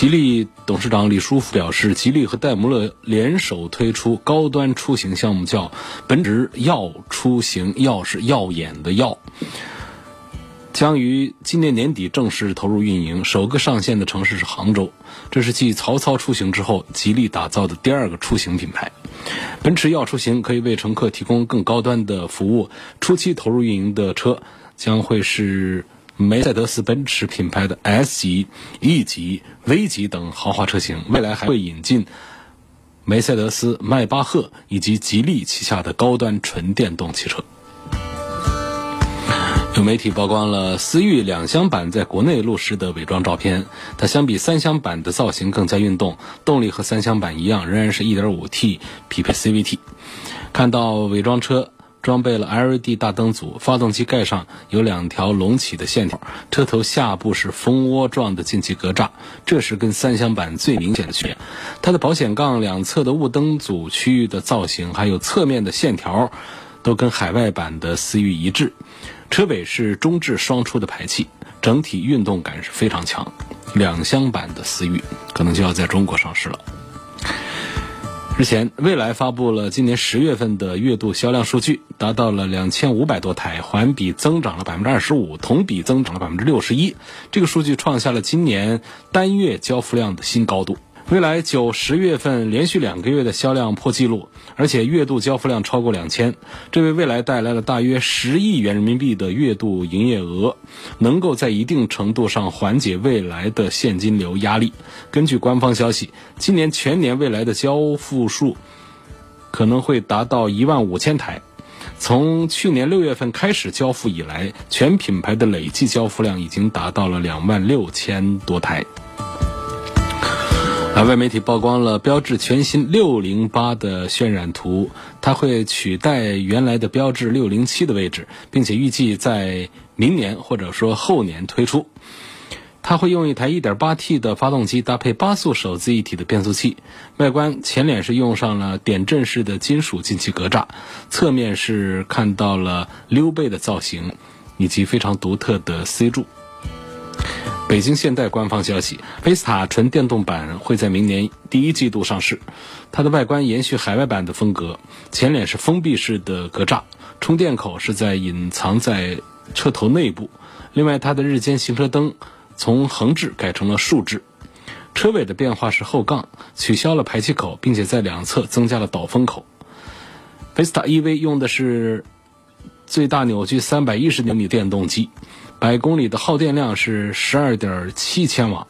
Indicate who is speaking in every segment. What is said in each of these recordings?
Speaker 1: 吉利董事长李书福表示，吉利和戴姆勒联手推出高端出行项目，叫“奔驰耀出行”，耀是耀眼的耀，将于今年年底正式投入运营。首个上线的城市是杭州，这是继曹操出行之后，吉利打造的第二个出行品牌。奔驰耀出行可以为乘客提供更高端的服务。初期投入运营的车将会是。梅赛德斯奔驰品牌的 S 级、E 级、V 级等豪华车型，未来还会引进梅赛德斯、迈巴赫以及吉利旗下的高端纯电动汽车。有媒体曝光了思域两厢版在国内路试的伪装照片，它相比三厢版的造型更加运动，动力和三厢版一样，仍然是一点五 T 匹配 CVT。看到伪装车。装备了 LED 大灯组，发动机盖上有两条隆起的线条，车头下部是蜂窝状的进气格栅，这是跟三厢版最明显的区别。它的保险杠两侧的雾灯组区域的造型，还有侧面的线条，都跟海外版的思域一致。车尾是中置双出的排气，整体运动感是非常强。两厢版的思域可能就要在中国上市了。日前，蔚来发布了今年十月份的月度销量数据，达到了两千五百多台，环比增长了百分之二十五，同比增长了百分之六十一。这个数据创下了今年单月交付量的新高度。未来九十月份连续两个月的销量破纪录，而且月度交付量超过两千，这为未来带来了大约十亿元人民币的月度营业额，能够在一定程度上缓解未来的现金流压力。根据官方消息，今年全年未来的交付数可能会达到一万五千台。从去年六月份开始交付以来，全品牌的累计交付量已经达到了两万六千多台。海外媒体曝光了标致全新六零八的渲染图，它会取代原来的标致六零七的位置，并且预计在明年或者说后年推出。它会用一台 1.8T 的发动机搭配八速手自一体的变速器，外观前脸是用上了点阵式的金属进气格栅，侧面是看到了溜背的造型，以及非常独特的 C 柱。北京现代官方消息，菲斯塔纯电动版会在明年第一季度上市。它的外观延续海外版的风格，前脸是封闭式的格栅，充电口是在隐藏在车头内部。另外，它的日间行车灯从横置改成了竖置。车尾的变化是后杠，取消了排气口，并且在两侧增加了导风口。菲斯塔 EV 用的是最大扭矩三百一十牛米电动机。百公里的耗电量是十二点七千瓦，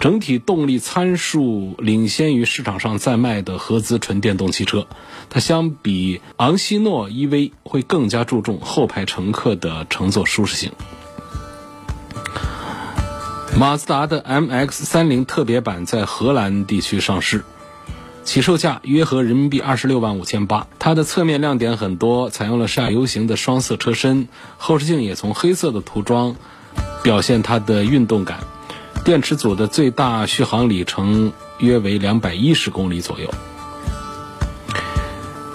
Speaker 1: 整体动力参数领先于市场上在卖的合资纯电动汽车。它相比昂希诺 EV 会更加注重后排乘客的乘坐舒适性。马自达的 MX 三零特别版在荷兰地区上市。起售价约合人民币二十六万五千八。它的侧面亮点很多，采用了上 U 型的双色车身，后视镜也从黑色的涂装，表现它的运动感。电池组的最大续航里程约为两百一十公里左右。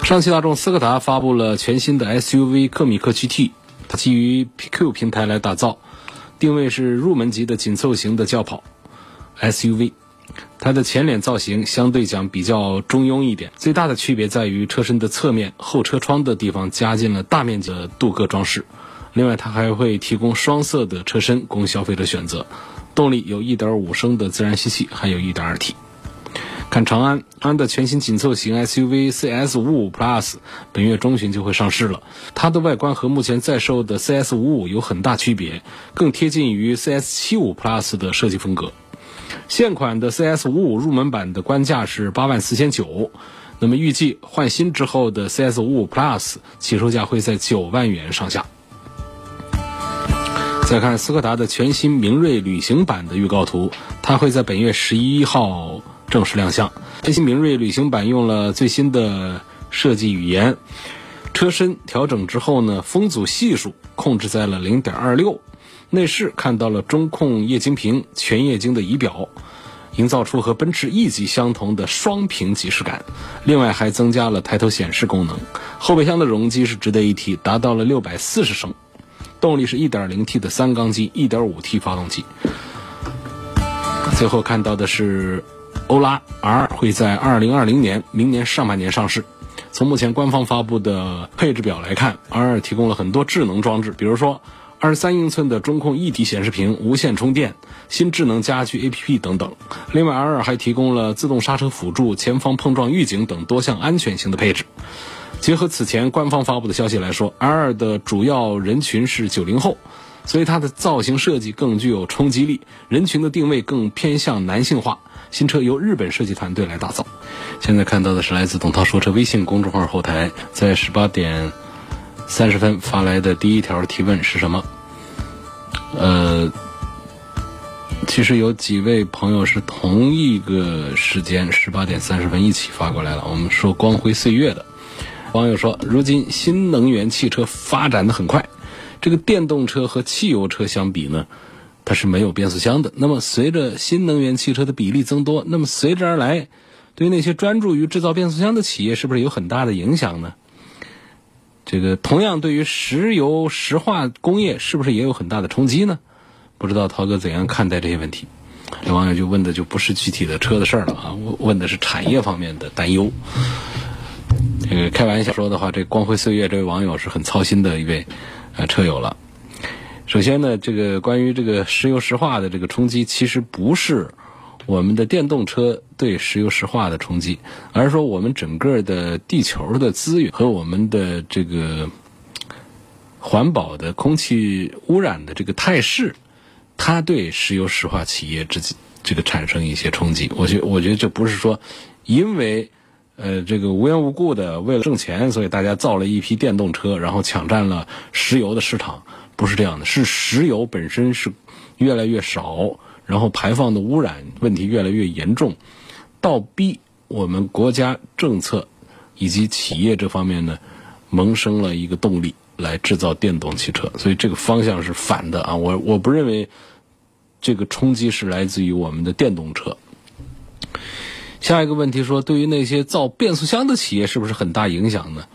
Speaker 1: 上汽大众斯柯达发布了全新的 SUV 克米克 GT，它基于 PQ 平台来打造，定位是入门级的紧凑型的轿跑 SUV。它的前脸造型相对讲比较中庸一点，最大的区别在于车身的侧面后车窗的地方加进了大面积的镀铬装饰。另外，它还会提供双色的车身供消费者选择。动力有1.5升的自然吸气，还有一点二 T。看长安，安的全新紧凑型 SUV CS55 Plus 本月中旬就会上市了。它的外观和目前在售的 CS55 有很大区别，更贴近于 CS75 Plus 的设计风格。现款的 CS 五五入门版的官价是八万四千九，那么预计换新之后的 CS 五五 Plus 起售价会在九万元上下。再看斯柯达的全新明锐旅行版的预告图，它会在本月十一号正式亮相。全新明锐旅行版用了最新的设计语言，车身调整之后呢，风阻系数控制在了零点二六。内饰看到了中控液晶屏、全液晶的仪表，营造出和奔驰 E 级相同的双屏即视感。另外还增加了抬头显示功能。后备箱的容积是值得一提，达到了六百四十升。动力是 1.0T 的三缸机，1.5T 发动机。最后看到的是欧拉 R 会在2020年明年上半年上市。从目前官方发布的配置表来看，R 提供了很多智能装置，比如说23英寸的中控一体显示屏、无线充电、新智能家居 APP 等等。另外，R 还提供了自动刹车辅助、前方碰撞预警等多项安全性的配置。结合此前官方发布的消息来说，R 的主要人群是九零后，所以它的造型设计更具有冲击力，人群的定位更偏向男性化。新车由日本设计团队来打造。现在看到的是来自董涛说车微信公众号后台，在十八点三十分发来的第一条提问是什么？呃，其实有几位朋友是同一个时间十八点三十分一起发过来了。我们说光辉岁月的。网友说，如今新能源汽车发展的很快，这个电动车和汽油车相比呢，它是没有变速箱的。那么随着新能源汽车的比例增多，那么随之而来，对于那些专注于制造变速箱的企业，是不是有很大的影响呢？这个同样对于石油石化工业，是不是也有很大的冲击呢？不知道涛哥怎样看待这些问题？这网友就问的就不是具体的车的事儿了啊，问的是产业方面的担忧。这个开玩笑说的话，这光辉岁月这位网友是很操心的一位呃车友了。首先呢，这个关于这个石油石化的这个冲击，其实不是我们的电动车对石油石化的冲击，而是说我们整个的地球的资源和我们的这个环保的空气污染的这个态势，它对石油石化企业之这个产生一些冲击。我觉我觉得这不是说因为。呃，这个无缘无故的为了挣钱，所以大家造了一批电动车，然后抢占了石油的市场，不是这样的。是石油本身是越来越少，然后排放的污染问题越来越严重，倒逼我们国家政策以及企业这方面呢，萌生了一个动力来制造电动汽车。所以这个方向是反的啊！我我不认为这个冲击是来自于我们的电动车。下一个问题说，对于那些造变速箱的企业是不是很大影响呢？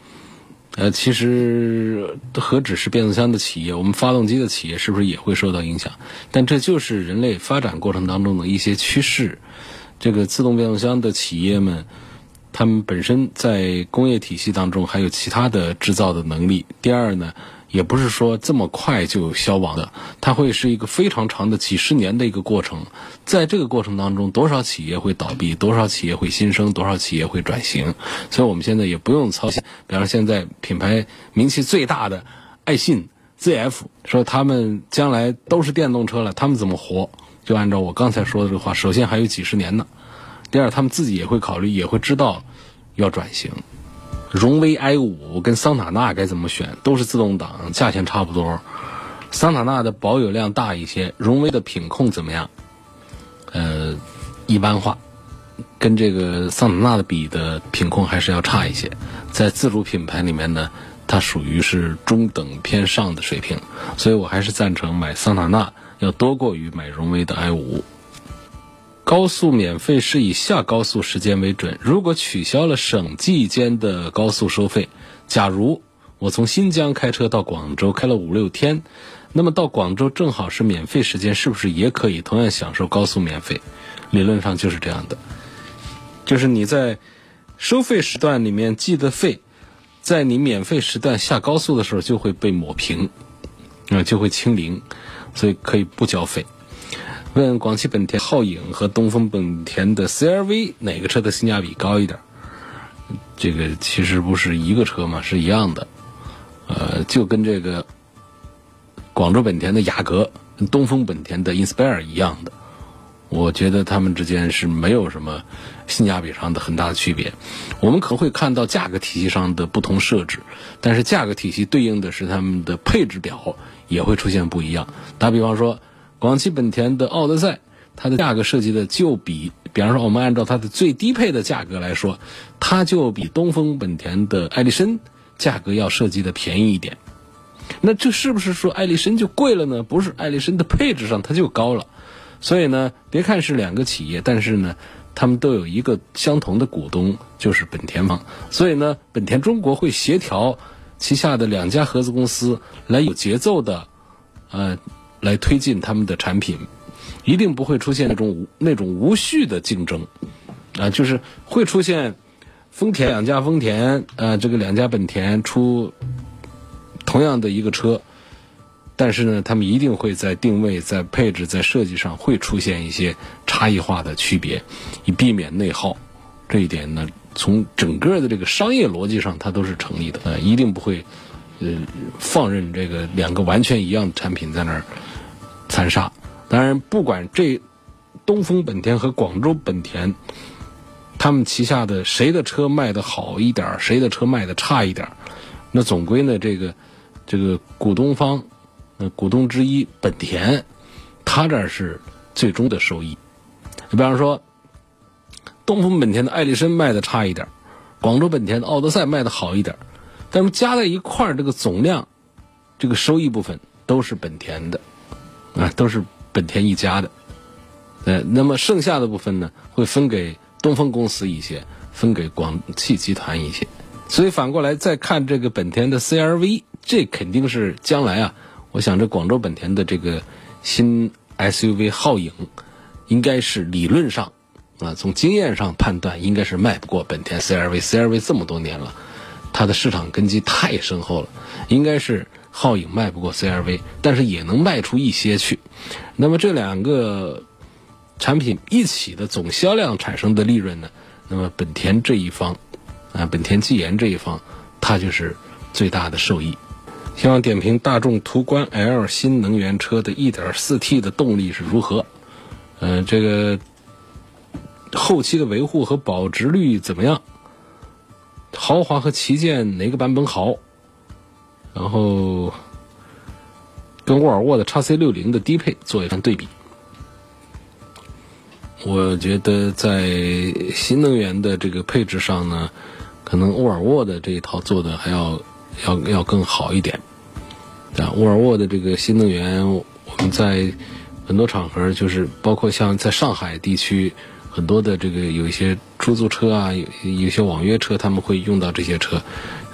Speaker 1: 呃，其实何止是变速箱的企业，我们发动机的企业是不是也会受到影响？但这就是人类发展过程当中的一些趋势。这个自动变速箱的企业们，他们本身在工业体系当中还有其他的制造的能力。第二呢？也不是说这么快就消亡的，它会是一个非常长的几十年的一个过程。在这个过程当中，多少企业会倒闭，多少企业会新生，多少企业会转型。所以我们现在也不用操心。比方说，现在品牌名气最大的爱信 ZF 说他们将来都是电动车了，他们怎么活？就按照我刚才说的这个话，首先还有几十年呢。第二，他们自己也会考虑，也会知道要转型。荣威 i 五跟桑塔纳该怎么选？都是自动挡，价钱差不多。桑塔纳的保有量大一些，荣威的品控怎么样？呃，一般化，跟这个桑塔纳的比的品控还是要差一些。在自主品牌里面呢，它属于是中等偏上的水平，所以我还是赞成买桑塔纳要多过于买荣威的 i 五。高速免费是以下高速时间为准。如果取消了省际间的高速收费，假如我从新疆开车到广州开了五六天，那么到广州正好是免费时间，是不是也可以同样享受高速免费？理论上就是这样的，就是你在收费时段里面计的费，在你免费时段下高速的时候就会被抹平，啊，就会清零，所以可以不交费。问广汽本田皓影和东风本田的 CRV 哪个车的性价比高一点？这个其实不是一个车嘛，是一样的。呃，就跟这个广州本田的雅阁、东风本田的 Inspire 一样的。我觉得它们之间是没有什么性价比上的很大的区别。我们可能会看到价格体系上的不同设置，但是价格体系对应的是它们的配置表也会出现不一样。打比方说，广汽本田的奥德赛，它的价格设计的就比，比方说我们按照它的最低配的价格来说，它就比东风本田的艾力绅价格要设计的便宜一点。那这是不是说艾力绅就贵了呢？不是，艾力绅的配置上它就高了。所以呢，别看是两个企业，但是呢，他们都有一个相同的股东，就是本田方。所以呢，本田中国会协调旗下的两家合资公司来有节奏的，呃，来推进他们的产品，一定不会出现那种那种无序的竞争，啊，就是会出现丰田两家丰田，呃，这个两家本田出同样的一个车。但是呢，他们一定会在定位、在配置、在设计上会出现一些差异化的区别，以避免内耗。这一点呢，从整个的这个商业逻辑上，它都是成立的。呃，一定不会，呃，放任这个两个完全一样的产品在那儿残杀。当然，不管这东风本田和广州本田，他们旗下的谁的车卖的好一点，谁的车卖的差一点，那总归呢，这个这个股东方。那股东之一本田，他这是最终的收益。你比方说，东风本田的艾力绅卖的差一点，广州本田的奥德赛卖的好一点，但是加在一块儿，这个总量，这个收益部分都是本田的，啊，都是本田一家的。呃，那么剩下的部分呢，会分给东风公司一些，分给广汽集团一些。所以反过来再看这个本田的 CRV，这肯定是将来啊。我想，这广州本田的这个新 SUV 皓影，应该是理论上啊，从经验上判断，应该是卖不过本田 CRV。CRV 这么多年了，它的市场根基太深厚了，应该是皓影卖不过 CRV，但是也能卖出一些去。那么这两个产品一起的总销量产生的利润呢？那么本田这一方啊，本田技研这一方，它就是最大的受益。希望点评大众途观 L 新能源车的 1.4T 的动力是如何？呃，这个后期的维护和保值率怎么样？豪华和旗舰哪个版本好？然后跟沃尔沃的 x C 六零的低配做一番对比。我觉得在新能源的这个配置上呢，可能沃尔沃的这一套做的还要。要要更好一点，啊，沃尔沃的这个新能源，我们在很多场合，就是包括像在上海地区，很多的这个有一些出租车啊，有有些网约车，他们会用到这些车。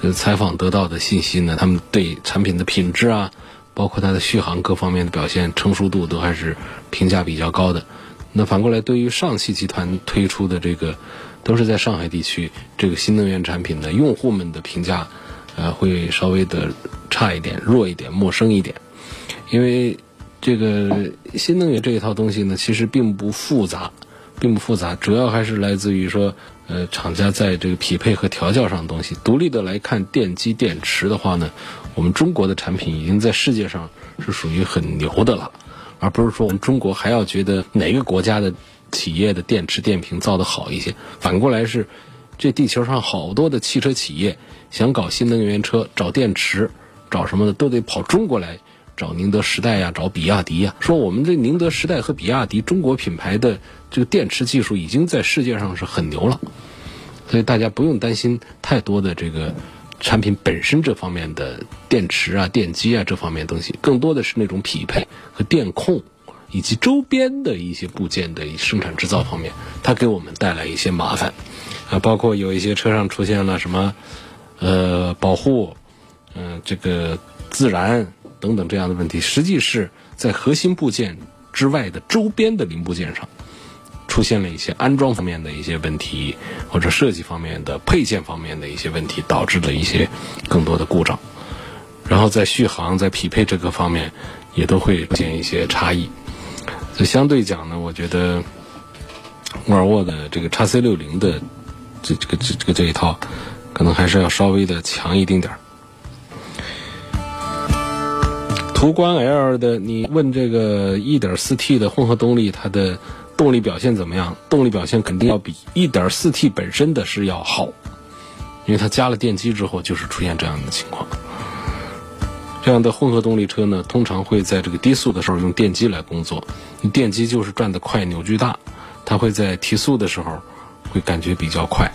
Speaker 1: 呃，采访得到的信息呢，他们对产品的品质啊，包括它的续航各方面的表现、成熟度都还是评价比较高的。那反过来，对于上汽集团推出的这个，都是在上海地区这个新能源产品的用户们的评价。呃，会稍微的差一点、弱一点、陌生一点，因为这个新能源这一套东西呢，其实并不复杂，并不复杂，主要还是来自于说，呃，厂家在这个匹配和调教上的东西。独立的来看，电机、电池的话呢，我们中国的产品已经在世界上是属于很牛的了，而不是说我们中国还要觉得哪个国家的企业的电池、电瓶造的好一些。反过来是，这地球上好多的汽车企业。想搞新能源车，找电池，找什么的都得跑中国来，找宁德时代呀，找比亚迪呀。说我们这宁德时代和比亚迪中国品牌的这个电池技术已经在世界上是很牛了，所以大家不用担心太多的这个产品本身这方面的电池啊、电机啊这方面东西，更多的是那种匹配和电控以及周边的一些部件的生产制造方面，它给我们带来一些麻烦啊，包括有一些车上出现了什么。呃，保护，嗯，这个自燃等等这样的问题，实际是在核心部件之外的周边的零部件上，出现了一些安装方面的一些问题，或者设计方面的配件方面的一些问题，导致了一些更多的故障。然后在续航、在匹配这个方面，也都会出现一些差异。所以相对讲呢，我觉得沃尔沃的这个叉 C 六零的这这个这这个这一套。可能还是要稍微的强一丁点儿。途观 L 的，你问这个 1.4T 的混合动力，它的动力表现怎么样？动力表现肯定要比 1.4T 本身的是要好，因为它加了电机之后，就是出现这样的情况。这样的混合动力车呢，通常会在这个低速的时候用电机来工作，电机就是转得快、扭矩大，它会在提速的时候会感觉比较快，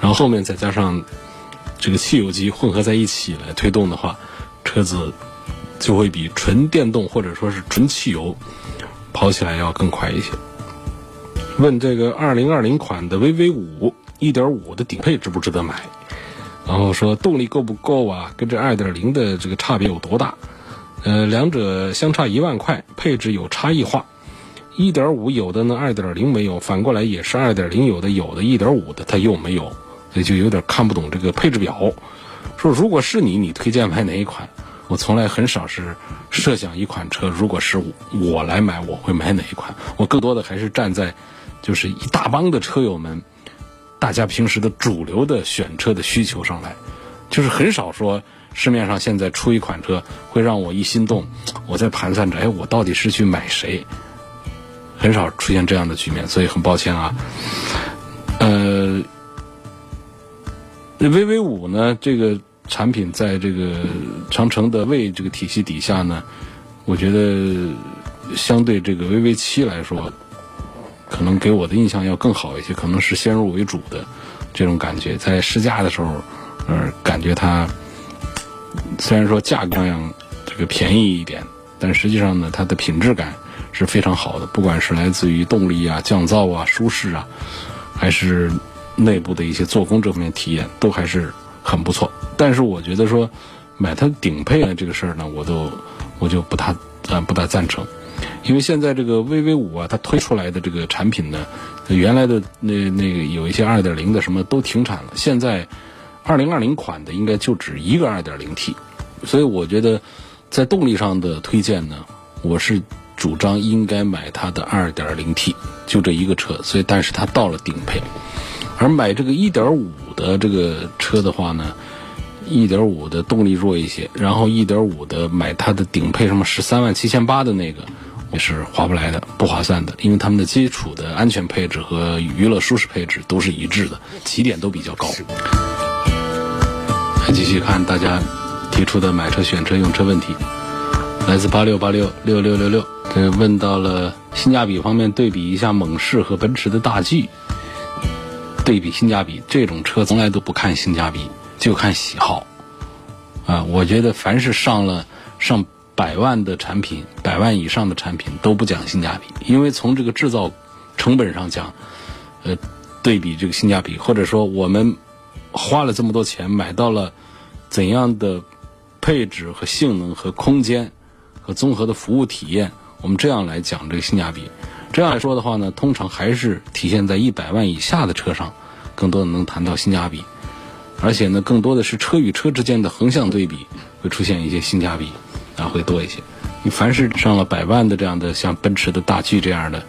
Speaker 1: 然后后面再加上这个汽油机混合在一起来推动的话，车子就会比纯电动或者说是纯汽油跑起来要更快一些。问这个2020款的 VV 五1.5的顶配值不值得买？然后说动力够不够啊？跟这2.0的这个差别有多大？呃，两者相差一万块，配置有差异化。1.5有的呢，2.0没有；反过来也是2.0有的，有的1.5的它又没有，所以就有点看不懂这个配置表。说如果是你，你推荐买哪一款？我从来很少是设想一款车，如果是我来买，我会买哪一款？我更多的还是站在。就是一大帮的车友们，大家平时的主流的选车的需求上来，就是很少说市面上现在出一款车会让我一心动，我在盘算着，哎，我到底是去买谁？很少出现这样的局面，所以很抱歉啊。呃，VV 五呢，这个产品在这个长城的魏这个体系底下呢，我觉得相对这个 VV 七来说。可能给我的印象要更好一些，可能是先入为主的这种感觉。在试驾的时候，呃，感觉它虽然说价格上这个便宜一点，但实际上呢，它的品质感是非常好的。不管是来自于动力啊、降噪啊、舒适啊，还是内部的一些做工这方面体验，都还是很不错。但是我觉得说买它顶配的这个事儿呢，我都我就不大呃不大赞成。因为现在这个 VV 五啊，它推出来的这个产品呢，原来的那那个有一些二点零的什么都停产了。现在二零二零款的应该就只一个二点零 T，所以我觉得在动力上的推荐呢，我是主张应该买它的二点零 T，就这一个车。所以，但是它到了顶配，而买这个一点五的这个车的话呢，一点五的动力弱一些，然后一点五的买它的顶配什么十三万七千八的那个。也是划不来的，不划算的，因为他们的基础的安全配置和娱乐舒适配置都是一致的，起点都比较高。来继续看大家提出的买车、选车、用车问题，来自八六八六六六六六，这问到了性价比方面，对比一下猛士和奔驰的大 G，对比性价比，这种车从来都不看性价比，就看喜好。啊，我觉得凡是上了上。百万的产品，百万以上的产品都不讲性价比，因为从这个制造成本上讲，呃，对比这个性价比，或者说我们花了这么多钱买到了怎样的配置和性能和空间和综合的服务体验，我们这样来讲这个性价比。这样来说的话呢，通常还是体现在一百万以下的车上，更多的能谈到性价比，而且呢，更多的是车与车之间的横向对比会出现一些性价比。啊，会多一些。你凡是上了百万的这样的，像奔驰的大 G 这样的，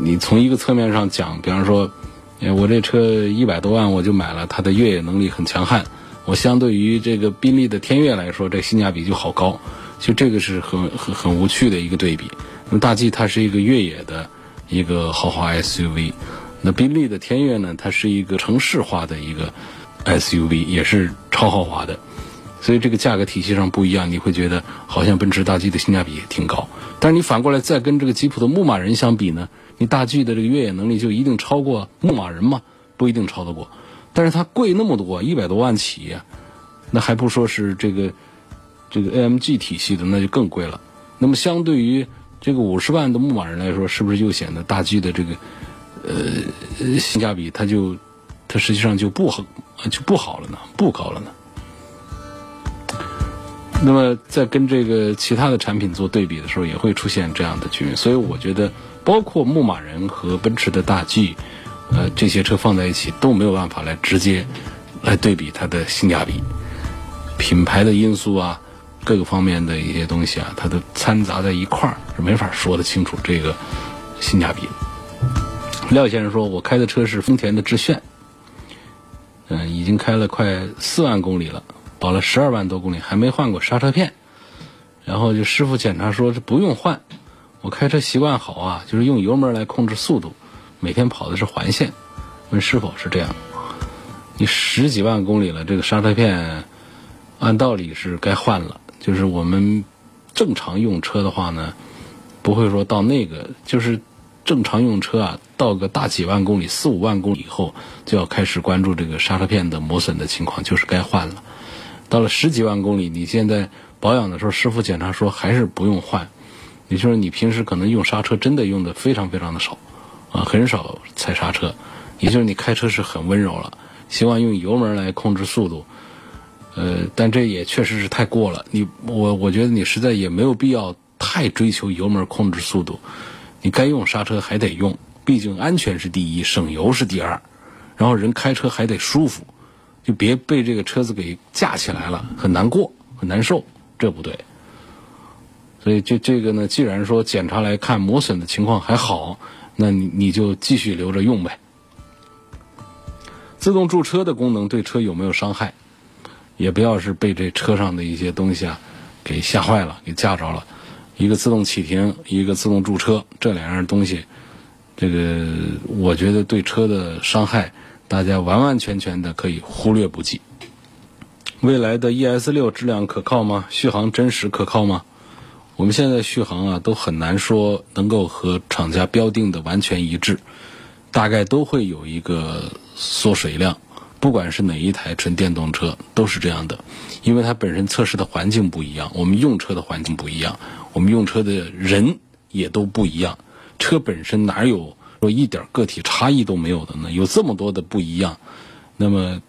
Speaker 1: 你从一个侧面上讲，比方说，我这车一百多万我就买了，它的越野能力很强悍。我相对于这个宾利的天越来说，这性价比就好高。其实这个是很很很无趣的一个对比。那么大 G 它是一个越野的一个豪华 SUV，那宾利的天越呢，它是一个城市化的一个 SUV，也是超豪华的。所以这个价格体系上不一样，你会觉得好像奔驰大 G 的性价比也挺高。但是你反过来再跟这个吉普的牧马人相比呢，你大 G 的这个越野能力就一定超过牧马人吗？不一定超得过。但是它贵那么多，一百多万起，那还不说是这个这个 AMG 体系的，那就更贵了。那么相对于这个五十万的牧马人来说，是不是又显得大 G 的这个呃性价比它就它实际上就不好就不好了呢？不高了呢？那么在跟这个其他的产品做对比的时候，也会出现这样的局面。所以我觉得，包括牧马人和奔驰的大 G，呃，这些车放在一起都没有办法来直接来对比它的性价比。品牌的因素啊，各个方面的一些东西啊，它都掺杂在一块儿，是没法说得清楚这个性价比。廖先生说：“我开的车是丰田的致炫，嗯，已经开了快四万公里了。”跑了十二万多公里，还没换过刹车片，然后就师傅检查说是不用换，我开车习惯好啊，就是用油门来控制速度，每天跑的是环线。问是否是这样？你十几万公里了，这个刹车片按道理是该换了。就是我们正常用车的话呢，不会说到那个，就是正常用车啊，到个大几万公里、四五万公里以后，就要开始关注这个刹车片的磨损的情况，就是该换了。到了十几万公里，你现在保养的时候，师傅检查说还是不用换，也就是你平时可能用刹车真的用的非常非常的少，啊，很少踩刹车，也就是你开车是很温柔了，希望用油门来控制速度，呃，但这也确实是太过了，你我我觉得你实在也没有必要太追求油门控制速度，你该用刹车还得用，毕竟安全是第一，省油是第二，然后人开车还得舒服。就别被这个车子给架起来了，很难过，很难受，这不对。所以这这个呢，既然说检查来看磨损的情况还好，那你你就继续留着用呗。自动驻车的功能对车有没有伤害？也不要是被这车上的一些东西啊给吓坏了，给架着了。一个自动启停，一个自动驻车，这两样东西，这个我觉得对车的伤害。大家完完全全的可以忽略不计。未来的 ES 六质量可靠吗？续航真实可靠吗？我们现在续航啊，都很难说能够和厂家标定的完全一致，大概都会有一个缩水量。不管是哪一台纯电动车，都是这样的，因为它本身测试的环境不一样，我们用车的环境不一样，我们用车的人也都不一样，车本身哪有？说一点个体差异都没有的呢？有这么多的不一样，那么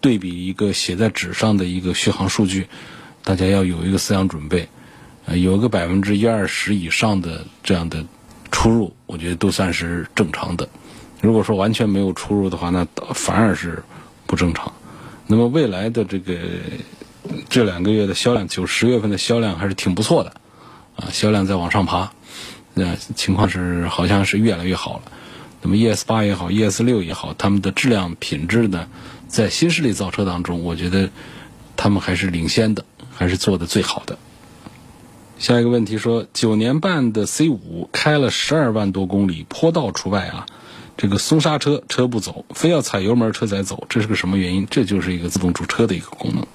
Speaker 1: 对比一个写在纸上的一个续航数据，大家要有一个思想准备，呃，有个百分之一二十以上的这样的出入，我觉得都算是正常的。如果说完全没有出入的话，那反而是不正常。那么未来的这个这两个月的销量，九十月份的销量还是挺不错的，啊，销量在往上爬。那情况是好像是越来越好了。那么 ES 八也好，ES 六也好，他们的质量品质呢，在新势力造车当中，我觉得他们还是领先的，还是做的最好的。下一个问题说，九年半的 C 五开了十二万多公里，坡道除外啊，这个松刹车车不走，非要踩油门车才走，这是个什么原因？这就是一个自动驻车的一个功能。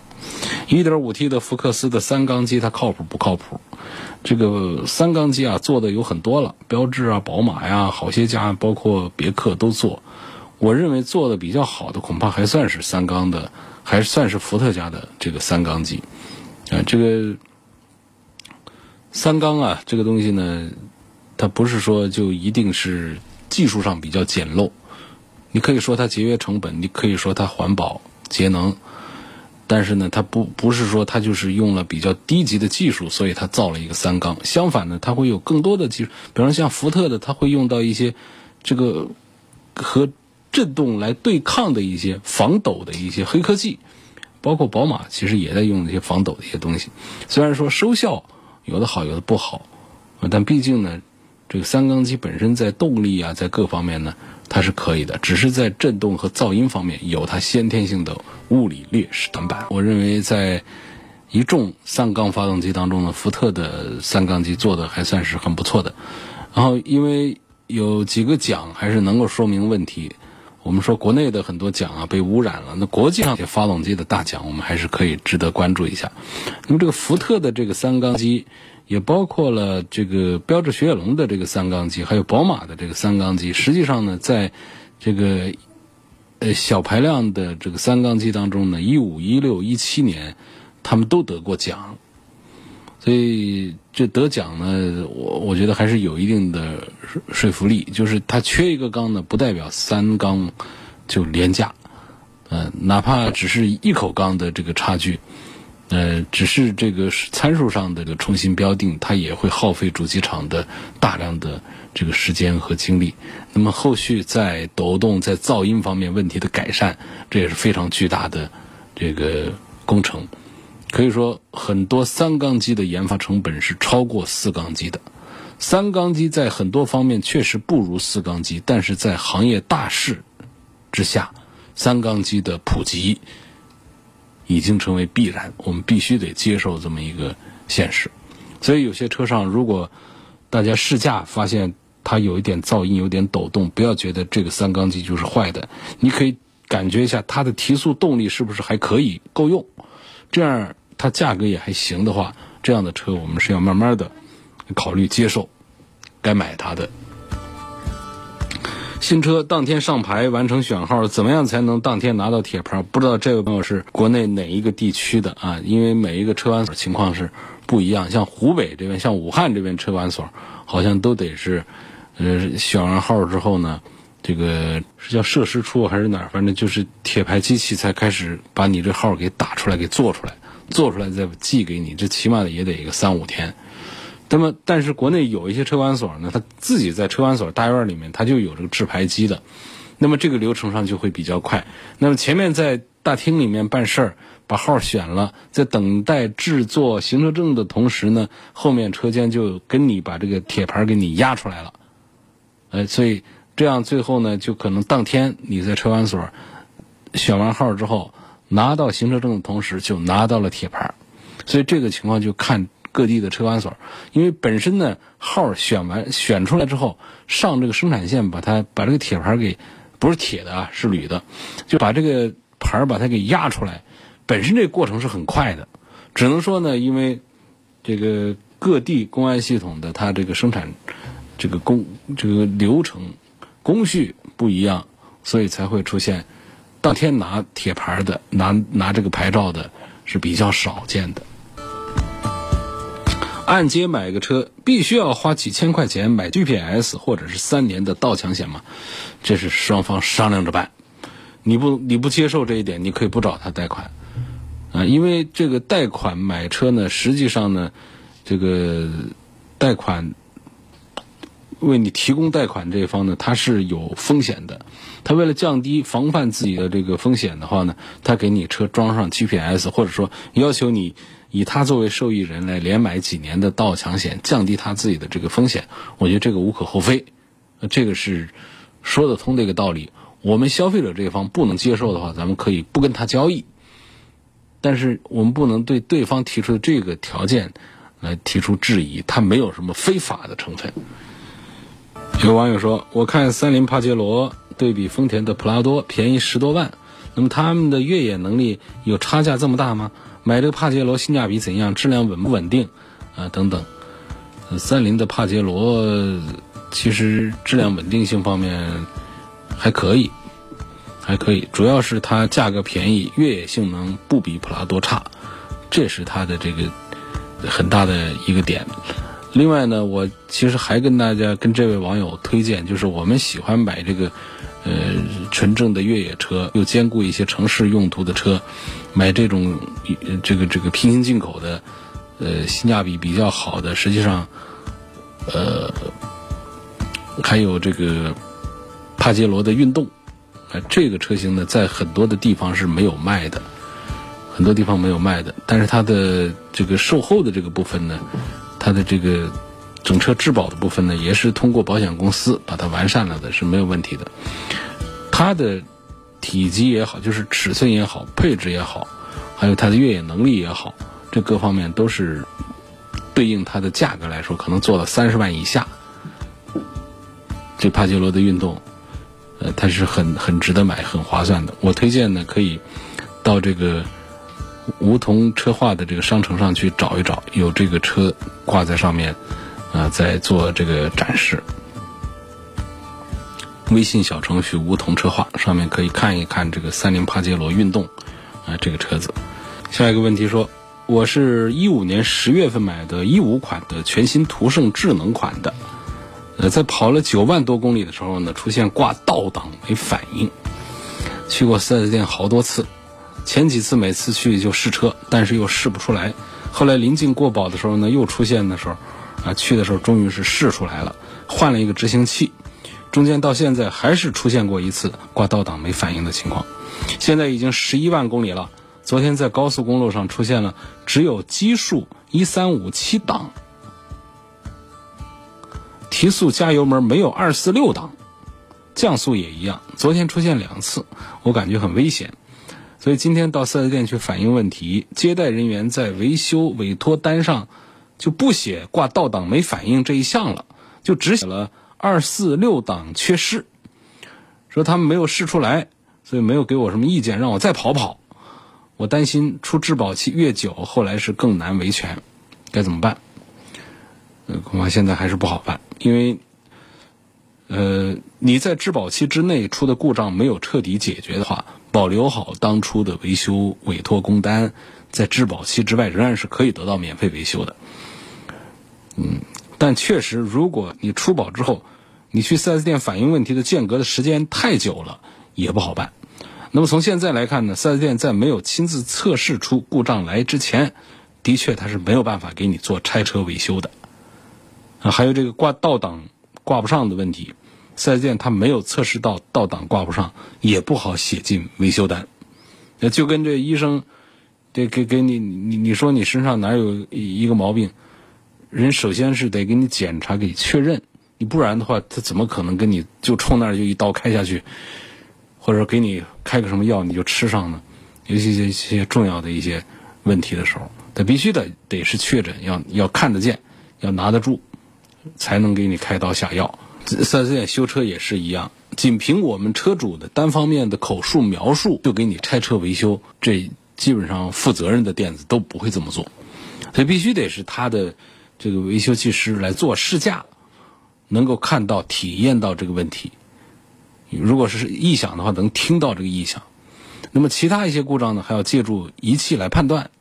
Speaker 1: 1.5T 的福克斯的三缸机它靠谱不靠谱？这个三缸机啊做的有很多了，标致啊、宝马呀、好些家，包括别克都做。我认为做的比较好的恐怕还算是三缸的，还算是福特家的这个三缸机。啊，这个三缸啊，这个东西呢，它不是说就一定是技术上比较简陋，你可以说它节约成本，你可以说它环保节能。但是呢，它不不是说它就是用了比较低级的技术，所以它造了一个三缸。相反呢，它会有更多的技术，比方像福特的，它会用到一些这个和震动来对抗的一些防抖的一些黑科技。包括宝马其实也在用那些防抖的一些东西。虽然说收效有的好，有的不好，但毕竟呢，这个三缸机本身在动力啊，在各方面呢。它是可以的，只是在震动和噪音方面有它先天性的物理劣势短板。我认为在一众三缸发动机当中呢，福特的三缸机做的还算是很不错的。然后因为有几个奖还是能够说明问题。我们说国内的很多奖啊被污染了，那国际上些发动机的大奖我们还是可以值得关注一下。那么这个福特的这个三缸机。也包括了这个标致雪铁龙的这个三缸机，还有宝马的这个三缸机。实际上呢，在这个呃小排量的这个三缸机当中呢，一五、一六、一七年，他们都得过奖。所以这得奖呢，我我觉得还是有一定的说服力。就是它缺一个缸呢，不代表三缸就廉价。嗯，哪怕只是一口缸的这个差距。呃，只是这个参数上的这个重新标定，它也会耗费主机厂的大量的这个时间和精力。那么后续在抖动、在噪音方面问题的改善，这也是非常巨大的这个工程。可以说，很多三缸机的研发成本是超过四缸机的。三缸机在很多方面确实不如四缸机，但是在行业大势之下，三缸机的普及。已经成为必然，我们必须得接受这么一个现实。所以有些车上如果大家试驾发现它有一点噪音，有点抖动，不要觉得这个三缸机就是坏的，你可以感觉一下它的提速动力是不是还可以够用，这样它价格也还行的话，这样的车我们是要慢慢的考虑接受，该买它的。新车当天上牌完成选号，怎么样才能当天拿到铁牌？不知道这位朋友是国内哪一个地区的啊？因为每一个车管所情况是不一样，像湖北这边、像武汉这边车管所，好像都得是，呃，选完号之后呢，这个是叫设施处还是哪儿？反正就是铁牌机器才开始把你这号给打出来、给做出来，做出来再寄给你，这起码也得一个三五天。那么，但是国内有一些车管所呢，他自己在车管所大院里面，他就有这个制牌机的，那么这个流程上就会比较快。那么前面在大厅里面办事儿，把号选了，在等待制作行车证的同时呢，后面车间就跟你把这个铁牌给你压出来了，呃，所以这样最后呢，就可能当天你在车管所选完号之后，拿到行车证的同时就拿到了铁牌，所以这个情况就看。各地的车管所，因为本身呢号选完选出来之后，上这个生产线把它把这个铁牌给不是铁的啊，是铝的，就把这个牌把它给压出来，本身这个过程是很快的，只能说呢，因为这个各地公安系统的它这个生产这个工这个流程工序不一样，所以才会出现当天拿铁牌的拿拿这个牌照的是比较少见的。按揭买个车必须要花几千块钱买 GPS 或者是三年的盗抢险吗？这是双方商量着办。你不你不接受这一点，你可以不找他贷款啊，因为这个贷款买车呢，实际上呢，这个贷款为你提供贷款这一方呢，它是有风险的。他为了降低防范自己的这个风险的话呢，他给你车装上 GPS，或者说要求你。以他作为受益人来连买几年的盗抢险，降低他自己的这个风险，我觉得这个无可厚非，这个是说得通的一个道理。我们消费者这一方不能接受的话，咱们可以不跟他交易，但是我们不能对对方提出的这个条件来提出质疑，他没有什么非法的成分。有网友说：“我看三菱帕杰罗对比丰田的普拉多便宜十多万，那么他们的越野能力有差价这么大吗？”买这个帕杰罗性价比怎样？质量稳不稳定？啊，等等。三菱的帕杰罗其实质量稳定性方面还可以，还可以。主要是它价格便宜，越野性能不比普拉多差，这是它的这个很大的一个点。另外呢，我其实还跟大家跟这位网友推荐，就是我们喜欢买这个。呃，纯正的越野车又兼顾一些城市用途的车，买这种这个这个平行进口的，呃，性价比比较好的，实际上，呃，还有这个帕杰罗的运动，啊，这个车型呢，在很多的地方是没有卖的，很多地方没有卖的，但是它的这个售后的这个部分呢，它的这个。整车质保的部分呢，也是通过保险公司把它完善了的，是没有问题的。它的体积也好，就是尺寸也好，配置也好，还有它的越野能力也好，这各方面都是对应它的价格来说，可能做到三十万以下。这帕杰罗的运动，呃，它是很很值得买、很划算的。我推荐呢，可以到这个梧桐车话的这个商城上去找一找，有这个车挂在上面。啊，在做这个展示。微信小程序“梧桐车话”上面可以看一看这个三菱帕杰罗运动啊，这个车子。下一个问题说，我是一五年十月份买的一五款的全新途胜智能款的，呃，在跑了九万多公里的时候呢，出现挂倒档没反应。去过四 S 店好多次，前几次每次去就试车，但是又试不出来。后来临近过保的时候呢，又出现的时候。啊，去的时候终于是试出来了，换了一个执行器，中间到现在还是出现过一次挂倒档没反应的情况。现在已经十一万公里了，昨天在高速公路上出现了只有奇数一三五七档，提速加油门没有二四六档，降速也一样。昨天出现两次，我感觉很危险，所以今天到四 S 店去反映问题，接待人员在维修委托单上。就不写挂倒档没反应这一项了，就只写了二四六档缺失，说他们没有试出来，所以没有给我什么意见，让我再跑跑。我担心出质保期越久，后来是更难维权，该怎么办？呃，恐怕现在还是不好办，因为，呃，你在质保期之内出的故障没有彻底解决的话，保留好当初的维修委托工单，在质保期之外仍然是可以得到免费维修的。嗯，但确实，如果你出保之后，你去 4S 店反映问题的间隔的时间太久了，也不好办。那么从现在来看呢，4S 店在没有亲自测试出故障来之前，的确他是没有办法给你做拆车维修的。啊，还有这个挂倒档挂不上的问题，4S 店他没有测试到倒档挂不上，也不好写进维修单。那就跟这医生，得给给你你你说你身上哪有一个毛病？人首先是得给你检查，给确认，你不然的话，他怎么可能跟你就冲那儿就一刀开下去，或者给你开个什么药你就吃上呢？尤其一些重要的一些问题的时候，他必须得得是确诊，要要看得见，要拿得住，才能给你开刀下药。四 S 店修车也是一样，仅凭我们车主的单方面的口述描述就给你拆车维修，这基本上负责任的店子都不会这么做，所以必须得是他的。这个维修技师来做试驾，能够看到、体验到这个问题。如果是异响的话，能听到这个异响。那么其他一些故障呢，还要借助仪器来判断，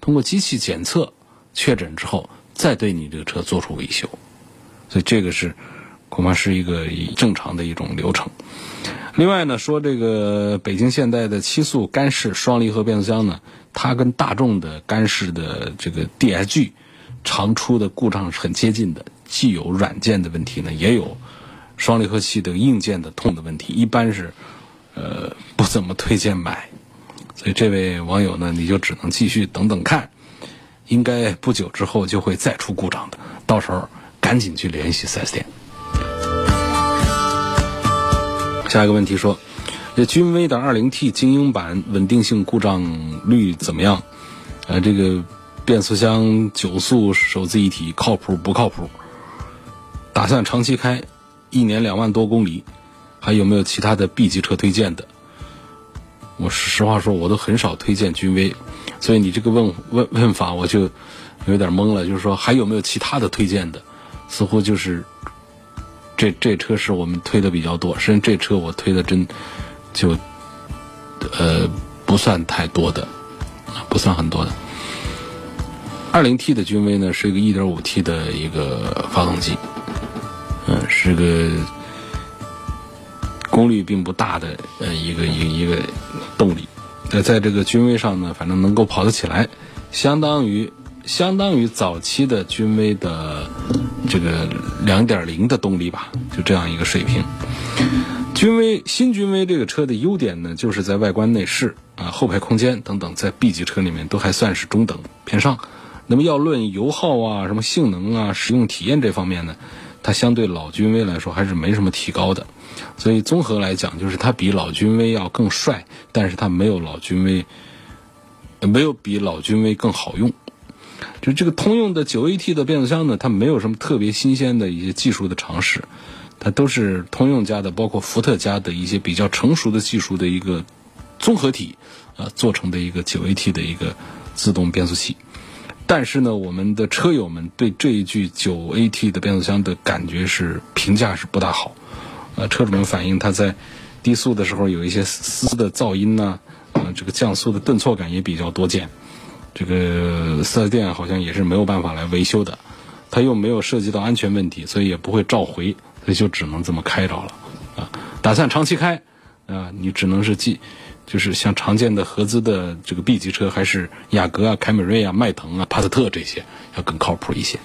Speaker 1: 通过机器检测确诊之后，再对你这个车做出维修。所以这个是恐怕是一个正常的一种流程。另外呢，说这个北京现代的七速干式双离合变速箱呢，它跟大众的干式的这个 DSG。常出的故障是很接近的，既有软件的问题呢，也有双离合器的硬件的痛的问题，一般是呃不怎么推荐买。所以这位网友呢，你就只能继续等等看，应该不久之后就会再出故障的，到时候赶紧去联系 4S 店。下一个问题说，这君威的 2.0T 精英版稳定性故障率怎么样？呃，这个。变速箱九速手自一体靠谱不靠谱？打算长期开，一年两万多公里，还有没有其他的 B 级车推荐的？我实话说，我都很少推荐君威，所以你这个问问问法我就有点懵了。就是说还有没有其他的推荐的？似乎就是这这车是我们推的比较多，实际上这车我推的真就呃不算太多的，不算很多的。二零 T 的君威呢，是一个一点五 T 的一个发动机，嗯，是个功率并不大的呃一个一一个动力，那在这个君威上呢，反正能够跑得起来，相当于相当于早期的君威的这个两点零的动力吧，就这样一个水平。君威新君威这个车的优点呢，就是在外观内饰啊、后排空间等等，在 B 级车里面都还算是中等偏上。那么要论油耗啊、什么性能啊、使用体验这方面呢，它相对老君威来说还是没什么提高的。所以综合来讲，就是它比老君威要更帅，但是它没有老君威，没有比老君威更好用。就这个通用的九 AT 的变速箱呢，它没有什么特别新鲜的一些技术的尝试，它都是通用家的，包括福特家的一些比较成熟的技术的一个综合体啊做成的一个九 AT 的一个自动变速器。但是呢，我们的车友们对这一具九 AT 的变速箱的感觉是评价是不大好，呃，车主们反映它在低速的时候有一些嘶的噪音呢，呃，这个降速的顿挫感也比较多见。这个四 S 店好像也是没有办法来维修的，它又没有涉及到安全问题，所以也不会召回，所以就只能这么开着了。啊，打算长期开，啊，你只能是记。就是像常见的合资的这个 B 级车，还是雅阁啊、凯美瑞啊、迈腾啊、帕萨特这些要更靠谱一些。